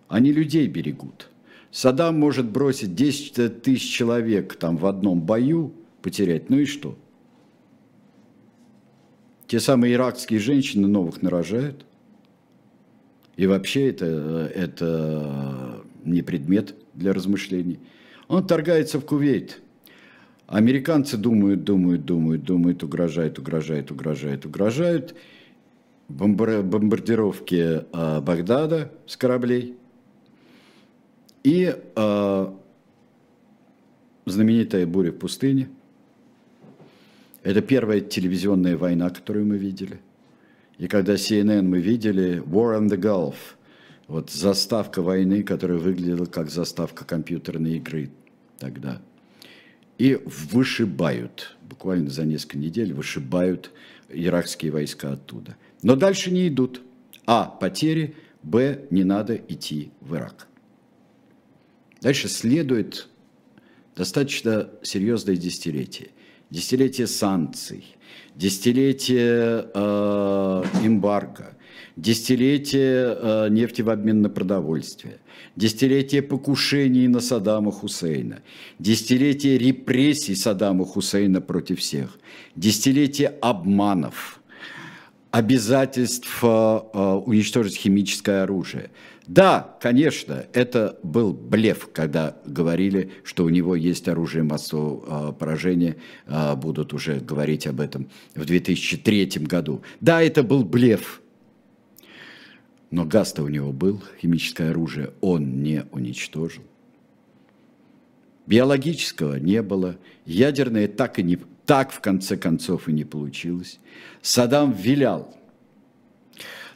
Они людей берегут. Саддам может бросить 10 тысяч человек там в одном бою, потерять, ну и что? Те самые иракские женщины новых нарожают. И вообще это, это не предмет для размышлений. Он торгается в Кувейт. Американцы думают, думают, думают, думают, угрожают, угрожают, угрожают, угрожают. Бомбардировки э, Багдада с кораблей. И э, знаменитая буря в пустыне. Это первая телевизионная война, которую мы видели. И когда CNN мы видели War on the Gulf, вот заставка войны, которая выглядела как заставка компьютерной игры тогда. И вышибают, буквально за несколько недель вышибают иракские войска оттуда. Но дальше не идут. А. Потери. Б. Не надо идти в Ирак. Дальше следует достаточно серьезное десятилетие. Десятилетие санкций, десятилетие э, эмбарго, десятилетие э, нефти в обмен на продовольствие, десятилетие покушений на Саддама Хусейна, десятилетие репрессий Саддама Хусейна против всех, десятилетие обманов, обязательств э, э, уничтожить химическое оружие. Да, конечно, это был блеф, когда говорили, что у него есть оружие массового поражения, будут уже говорить об этом в 2003 году. Да, это был блеф, но газ-то у него был, химическое оружие он не уничтожил. Биологического не было, ядерное так и не, так в конце концов и не получилось. Саддам вилял –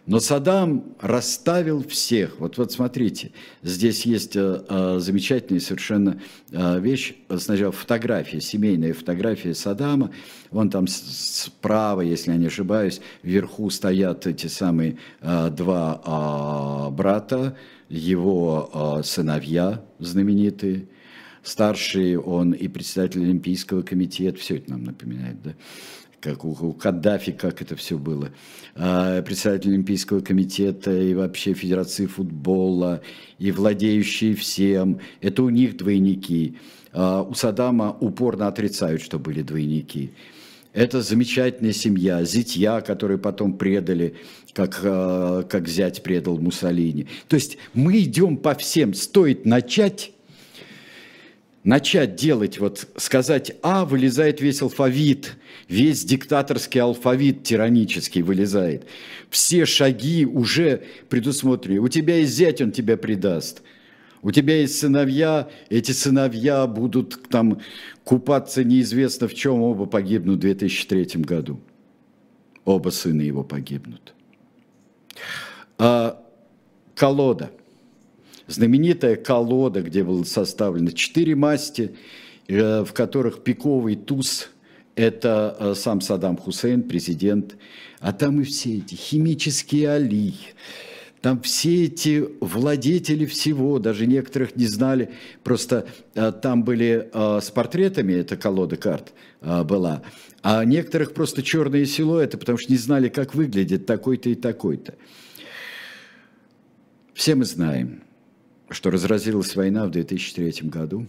но Саддам расставил всех. Вот, вот смотрите, здесь есть э, э, замечательная совершенно э, вещь. Сначала фотография, семейная фотография Саддама. Вон там справа, если я не ошибаюсь, вверху стоят эти самые э, два э, брата, его э, сыновья знаменитые. Старший он и председатель Олимпийского комитета, все это нам напоминает, да? Как у, у Каддафи, как это все было, а, председатель Олимпийского комитета и вообще Федерации футбола, и владеющие всем, это у них двойники. А, у Саддама упорно отрицают, что были двойники. Это замечательная семья, зятья, которые потом предали, как, а, как зять предал Муссолини. То есть мы идем по всем, стоит начать начать делать, вот сказать А, вылезает весь алфавит, весь диктаторский алфавит тиранический вылезает. Все шаги уже предусмотрены. У тебя есть зять, он тебя предаст. У тебя есть сыновья, эти сыновья будут там купаться неизвестно в чем, оба погибнут в 2003 году. Оба сына его погибнут. А, колода – знаменитая колода, где было составлено четыре масти, э, в которых пиковый туз – это э, сам Саддам Хусейн, президент, а там и все эти химические али, там все эти владетели всего, даже некоторых не знали, просто э, там были с портретами, эта колода карт была, а некоторых просто черные силуэты, потому что не знали, как выглядит такой-то и такой-то. Все мы знаем – что разразилась война в 2003 году.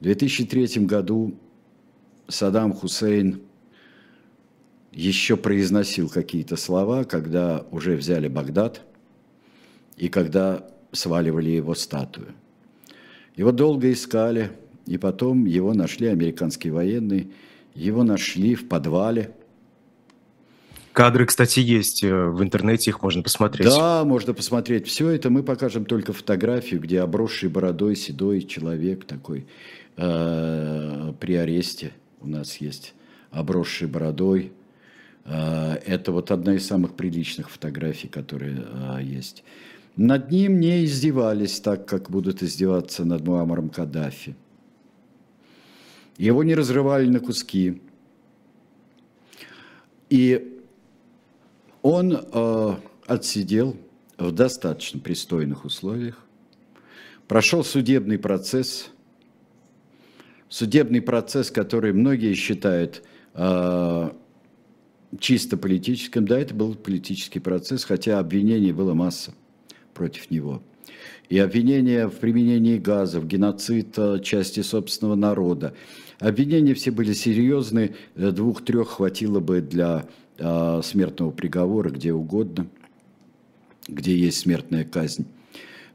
В 2003 году Саддам Хусейн еще произносил какие-то слова, когда уже взяли Багдад и когда сваливали его статую. Его долго искали, и потом его нашли американские военные, его нашли в подвале – Кадры, кстати, есть э, в интернете, их можно посмотреть. Да, можно посмотреть. Все это мы покажем только фотографию, где обросший бородой седой человек такой э, при аресте у нас есть. Обросший бородой. Э, это вот одна из самых приличных фотографий, которые есть. Над ним не издевались так, как будут издеваться над Муаммаром Каддафи. Его не разрывали на куски. И он э, отсидел в достаточно пристойных условиях, прошел судебный процесс, судебный процесс, который многие считают э, чисто политическим. Да, это был политический процесс, хотя обвинений было масса против него. И обвинения в применении газов, геноцид э, части собственного народа. Обвинения все были серьезные, двух-трех хватило бы для смертного приговора где угодно, где есть смертная казнь.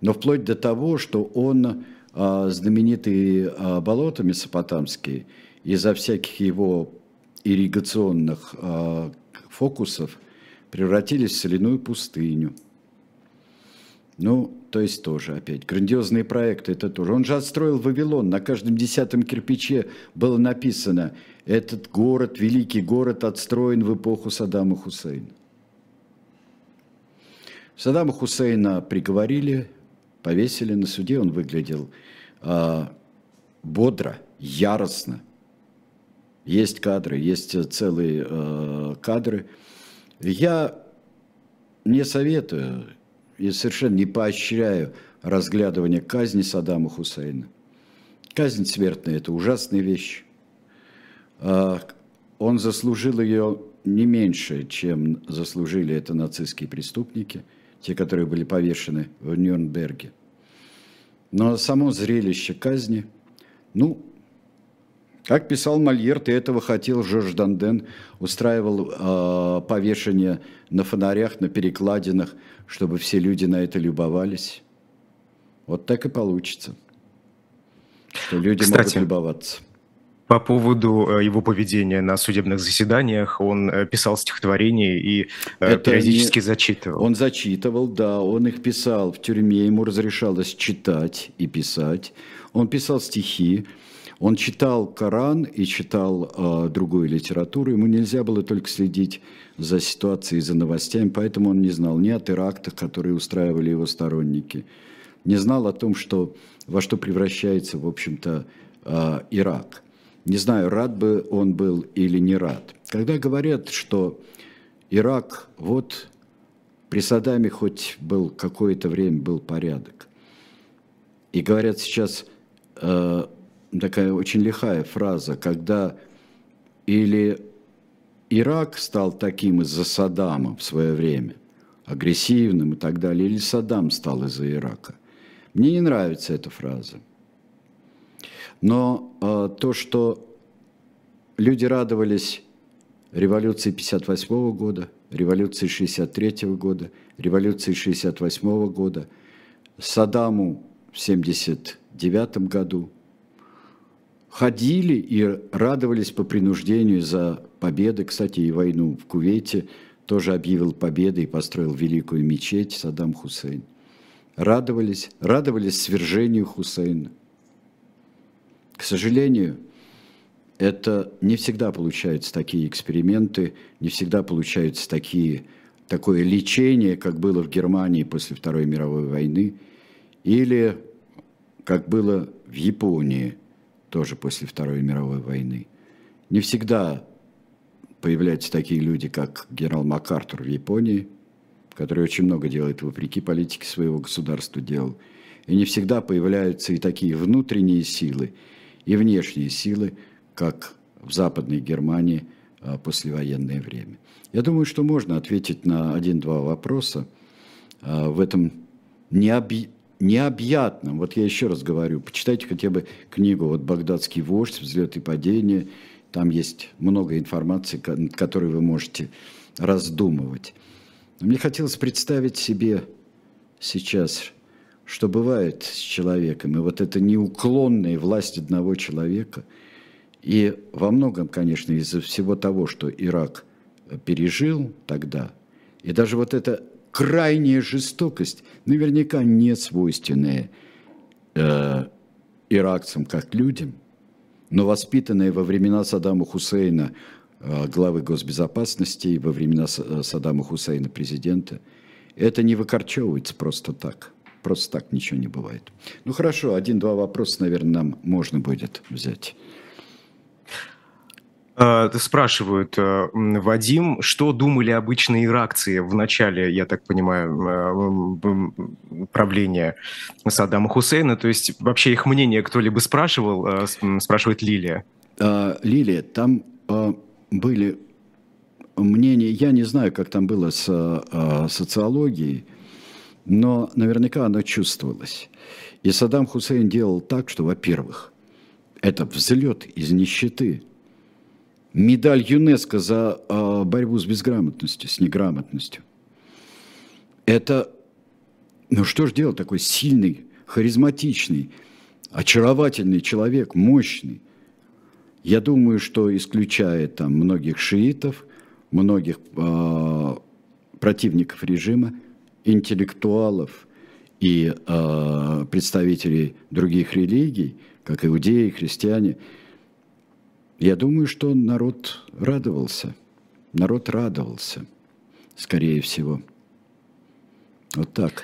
Но вплоть до того, что он а, знаменитые а, болота месопотамские, из-за всяких его ирригационных фокусов превратились в соляную пустыню. Ну, то есть тоже опять грандиозные проекты, это тоже. Он же отстроил Вавилон, на каждом десятом кирпиче было написано, этот город, великий город, отстроен в эпоху Саддама Хусейна. Саддама Хусейна приговорили, повесили на суде, он выглядел а, бодро, яростно. Есть кадры, есть целые а, кадры. Я не советую и совершенно не поощряю разглядывание казни Саддама Хусейна. Казнь смертная – это ужасная вещь. А, он заслужил ее не меньше, чем заслужили это нацистские преступники, те, которые были повешены в Нюрнберге. Но само зрелище казни, ну, как писал Мольер, ты этого хотел, Жорж Данден устраивал э, повешение на фонарях, на перекладинах, чтобы все люди на это любовались. Вот так и получится, что люди Кстати, могут любоваться. По поводу э, его поведения на судебных заседаниях, он э, писал стихотворения и э, Это периодически не... зачитывал. Он зачитывал, да, он их писал в тюрьме, ему разрешалось читать и писать. Он писал стихи, он читал Коран и читал э, другую литературу. Ему нельзя было только следить за ситуацией, за новостями, поэтому он не знал ни о терактах, которые устраивали его сторонники, не знал о том, что, во что превращается, в общем-то, э, Ирак. Не знаю, рад бы он был или не рад. Когда говорят, что Ирак, вот при Саддаме хоть был какое-то время был порядок, и говорят сейчас э, такая очень лихая фраза, когда или Ирак стал таким из-за Саддама в свое время, агрессивным и так далее, или Саддам стал из-за Ирака. Мне не нравится эта фраза. Но э, то, что люди радовались революции 58 года, революции 63 года, революции 68 года, Саддаму в 79 году – ходили и радовались по принуждению за победы. Кстати, и войну в Кувейте тоже объявил победы и построил великую мечеть Саддам Хусейн. Радовались, радовались свержению Хусейна. К сожалению, это не всегда получаются такие эксперименты, не всегда получаются такие, такое лечение, как было в Германии после Второй мировой войны, или как было в Японии – тоже после Второй мировой войны. Не всегда появляются такие люди, как генерал МакАртур в Японии, который очень много делает вопреки политике своего государства делал. И не всегда появляются и такие внутренние силы, и внешние силы, как в Западной Германии а, послевоенное время. Я думаю, что можно ответить на один-два вопроса а, в этом необъ необъятном. Вот я еще раз говорю, почитайте хотя бы книгу вот «Багдадский вождь. Взлет и падение». Там есть много информации, над которой вы можете раздумывать. Но мне хотелось представить себе сейчас, что бывает с человеком, и вот эта неуклонная власть одного человека, и во многом, конечно, из-за всего того, что Ирак пережил тогда, и даже вот это крайняя жестокость, наверняка не свойственная э, иракцам как людям, но воспитанная во времена Саддама Хусейна, э, главы госбезопасности, и во времена э, Саддама Хусейна, президента, это не выкорчевывается просто так. Просто так ничего не бывает. Ну хорошо, один-два вопроса, наверное, нам можно будет взять. Э, спрашивают, э, Вадим, что думали обычные иракцы в начале, я так понимаю, э, правления Саддама Хусейна? То есть вообще их мнение кто-либо спрашивал, спрашивает Лилия? Лилия, там были мнения, я не знаю, как там было с социологией, но наверняка оно чувствовалось. И Саддам Хусейн делал так, что, во-первых, это взлет из нищеты – медаль ЮНЕСКО за э, борьбу с безграмотностью, с неграмотностью. Это, ну что ж делать, такой сильный, харизматичный, очаровательный человек, мощный. Я думаю, что исключая там многих шиитов, многих э, противников режима, интеллектуалов и э, представителей других религий, как иудеи, христиане, я думаю, что народ радовался. Народ радовался, скорее всего. Вот так.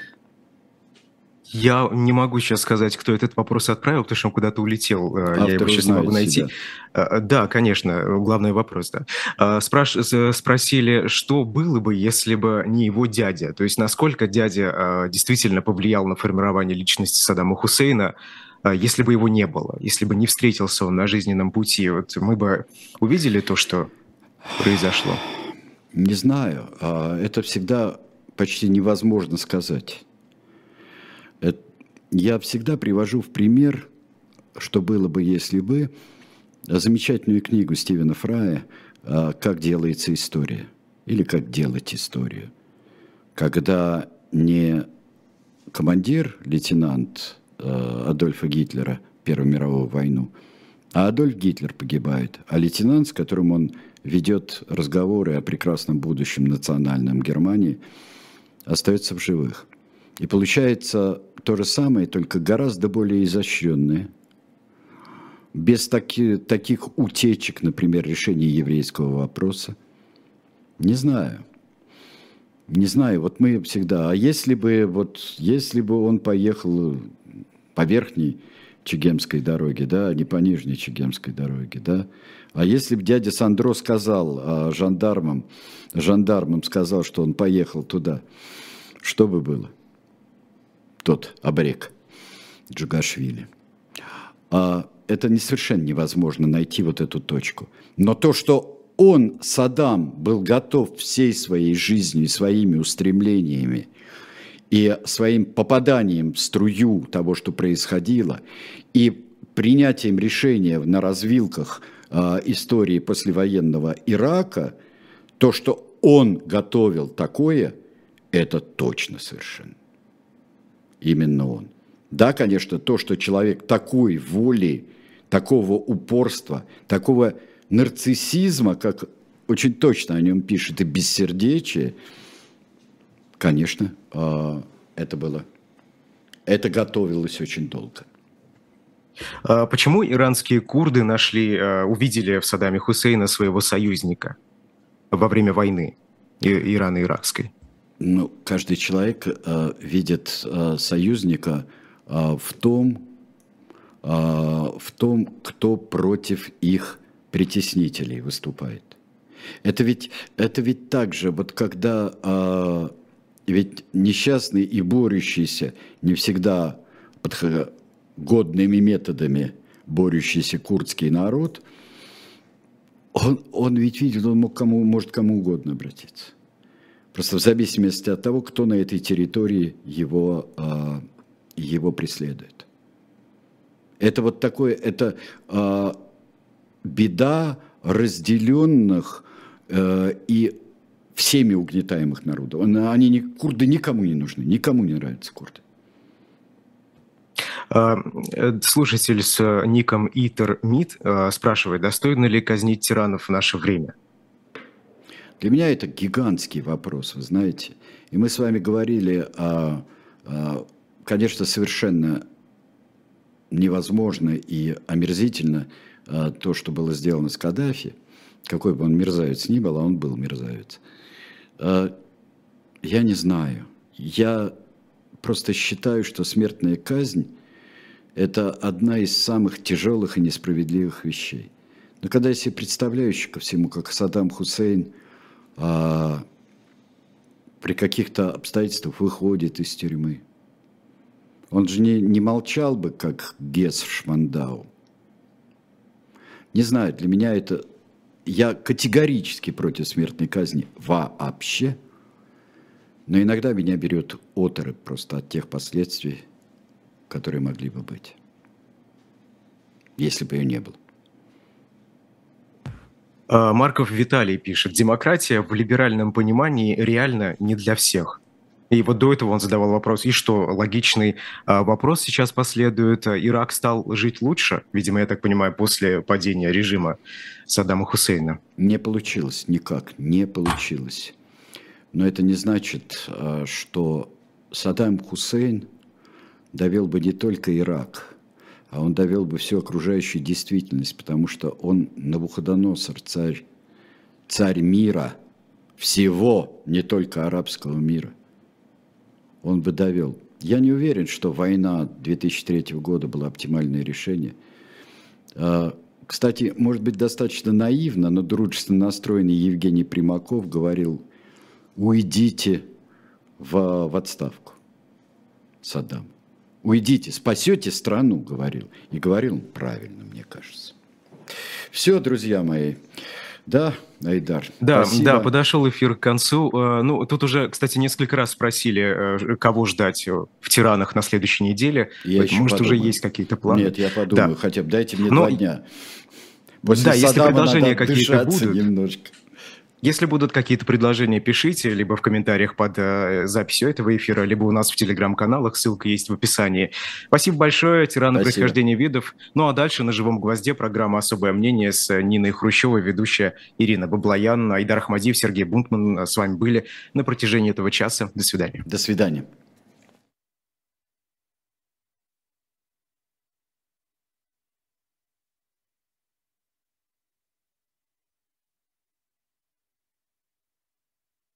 Я не могу сейчас сказать, кто этот вопрос отправил, потому что он куда-то улетел. Автор я его сейчас не могу найти. Себя. А, да, конечно, главный вопрос, да. А, спраш... Спросили, что было бы, если бы не его дядя? То есть насколько дядя действительно повлиял на формирование личности Саддама Хусейна, если бы его не было, если бы не встретился он на жизненном пути, вот мы бы увидели то, что произошло? Не знаю. Это всегда почти невозможно сказать. Я всегда привожу в пример, что было бы, если бы, замечательную книгу Стивена Фрая а, «Как делается история» или «Как делать историю», когда не командир, лейтенант а, Адольфа Гитлера Первую мировую войну, а Адольф Гитлер погибает, а лейтенант, с которым он ведет разговоры о прекрасном будущем национальном Германии, остается в живых. И получается то же самое, только гораздо более изощренное, без таки, таких утечек, например, решения еврейского вопроса. Не знаю. Не знаю, вот мы всегда, а если бы, вот, если бы он поехал по верхней Чегемской дороге, да, а не по нижней Чегемской дороге, да, а если бы дядя Сандро сказал а жандармам, жандармам сказал, что он поехал туда, что бы было? тот обрек Джугашвили. А это не совершенно невозможно найти вот эту точку. Но то, что он, Саддам, был готов всей своей жизнью своими устремлениями и своим попаданием в струю того, что происходило, и принятием решения на развилках э, истории послевоенного Ирака, то, что он готовил такое, это точно совершенно именно он. Да, конечно, то, что человек такой воли, такого упорства, такого нарциссизма, как очень точно о нем пишет, и бессердечие, конечно, а, это было, это готовилось очень долго. А почему иранские курды нашли, а, увидели в Саддаме Хусейна своего союзника во время войны Ирано-Иракской? ну, каждый человек э, видит э, союзника э, в том, э, в том, кто против их притеснителей выступает. Это ведь, это ведь так же, вот когда э, ведь несчастный и борющийся не всегда под годными методами борющийся курдский народ, он, он ведь видит, он мог кому, может кому угодно обратиться. Просто в зависимости от того, кто на этой территории его, а, его преследует. Это вот такое, это а, беда разделенных э, и всеми угнетаемых народов. Они не, курды никому не нужны, никому не нравятся курды. А, э, слушатель с ником Итер Мид спрашивает, достойно ли казнить тиранов в наше время? Для меня это гигантский вопрос, вы знаете. И мы с вами говорили о, о конечно, совершенно невозможно и омерзительно то, что было сделано с Каддафи. Какой бы он мерзавец ни был, а он был мерзавец. А, я не знаю. Я просто считаю, что смертная казнь – это одна из самых тяжелых и несправедливых вещей. Но когда я себе представляю еще ко всему, как Саддам Хусейн – а, при каких-то обстоятельствах выходит из тюрьмы. Он же не, не молчал бы, как Гес в Шмандау. Не знаю, для меня это... Я категорически против смертной казни вообще. Но иногда меня берет оторопь просто от тех последствий, которые могли бы быть, если бы ее не было. А, Марков Виталий пишет, демократия в либеральном понимании реально не для всех. И вот до этого он задавал вопрос, и что, логичный а, вопрос сейчас последует, Ирак стал жить лучше, видимо, я так понимаю, после падения режима Саддама Хусейна? Не получилось никак, не получилось. Но это не значит, а, что Саддам Хусейн довел бы не только Ирак, а он довел бы всю окружающую действительность, потому что он Навуходоносор, царь, царь мира, всего, не только арабского мира. Он бы довел. Я не уверен, что война 2003 года была оптимальное решение. А, кстати, может быть, достаточно наивно, но дружественно настроенный Евгений Примаков говорил, уйдите в, в отставку, Саддам. Уйдите, спасете страну, говорил. И говорил правильно, мне кажется. Все, друзья мои. Да, Айдар. Да, спасибо. да, подошел эфир к концу. Э, ну, тут уже, кстати, несколько раз спросили, э, кого ждать в «Тиранах» на следующей неделе. Я Может, подумаю. уже есть какие-то планы? Нет, я подумаю, да. хотя бы дайте мне Но... два дня. После да, если предложения какие-то будут. Немножко. Если будут какие-то предложения, пишите, либо в комментариях под э, записью этого эфира, либо у нас в телеграм-каналах, ссылка есть в описании. Спасибо большое, тираны происхождения видов. Ну а дальше на «Живом гвозде» программа «Особое мнение» с Ниной Хрущевой, ведущая Ирина Баблоян, Айдар Ахмадиев, Сергей Бунтман с вами были на протяжении этого часа. До свидания. До свидания.